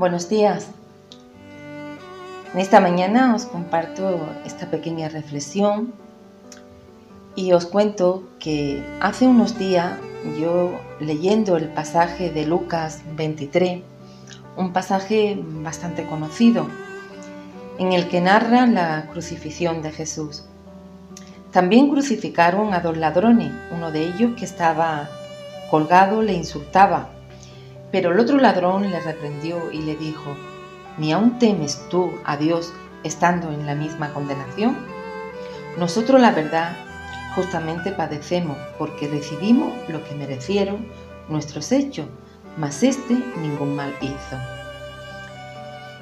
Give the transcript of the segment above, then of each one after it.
Buenos días. En esta mañana os comparto esta pequeña reflexión y os cuento que hace unos días yo leyendo el pasaje de Lucas 23, un pasaje bastante conocido, en el que narra la crucifixión de Jesús. También crucificaron a dos ladrones, uno de ellos que estaba colgado le insultaba, pero el otro ladrón le reprendió y le dijo, ¿ni aún temes tú a Dios estando en la misma condenación? Nosotros la verdad justamente padecemos porque recibimos lo que merecieron nuestros hechos, mas este ningún mal hizo.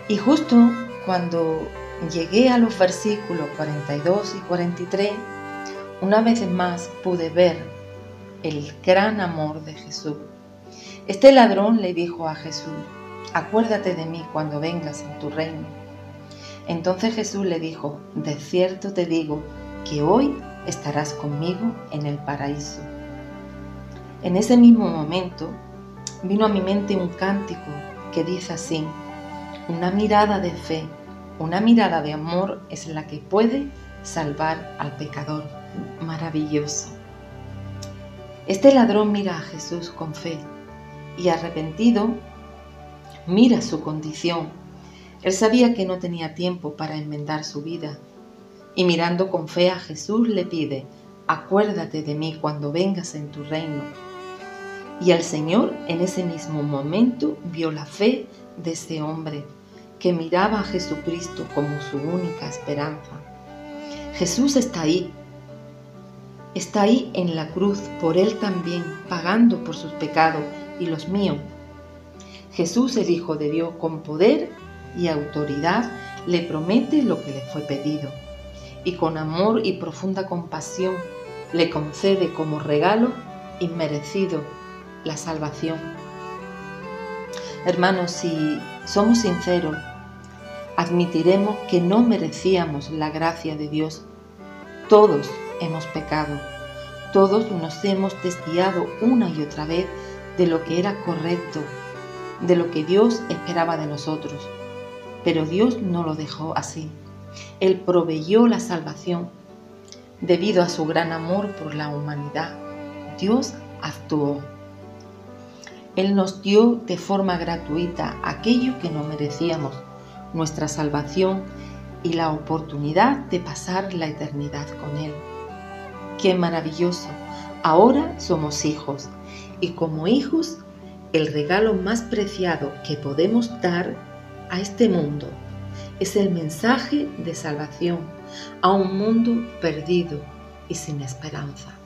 Y justo cuando llegué a los versículos 42 y 43, una vez más pude ver el gran amor de Jesús. Este ladrón le dijo a Jesús, acuérdate de mí cuando vengas en tu reino. Entonces Jesús le dijo, de cierto te digo que hoy estarás conmigo en el paraíso. En ese mismo momento vino a mi mente un cántico que dice así, una mirada de fe, una mirada de amor es la que puede salvar al pecador. Maravilloso. Este ladrón mira a Jesús con fe y arrepentido mira su condición. Él sabía que no tenía tiempo para enmendar su vida y mirando con fe a Jesús le pide, acuérdate de mí cuando vengas en tu reino. Y el Señor en ese mismo momento vio la fe de ese hombre que miraba a Jesucristo como su única esperanza. Jesús está ahí, está ahí en la cruz por él también, pagando por sus pecados y los míos. Jesús, el Hijo de Dios, con poder y autoridad, le promete lo que le fue pedido y con amor y profunda compasión le concede como regalo inmerecido la salvación. Hermanos, si somos sinceros, admitiremos que no merecíamos la gracia de Dios. Todos hemos pecado, todos nos hemos desviado una y otra vez de lo que era correcto, de lo que Dios esperaba de nosotros. Pero Dios no lo dejó así. Él proveyó la salvación. Debido a su gran amor por la humanidad, Dios actuó. Él nos dio de forma gratuita aquello que no merecíamos, nuestra salvación y la oportunidad de pasar la eternidad con Él. ¡Qué maravilloso! Ahora somos hijos y como hijos el regalo más preciado que podemos dar a este mundo es el mensaje de salvación a un mundo perdido y sin esperanza.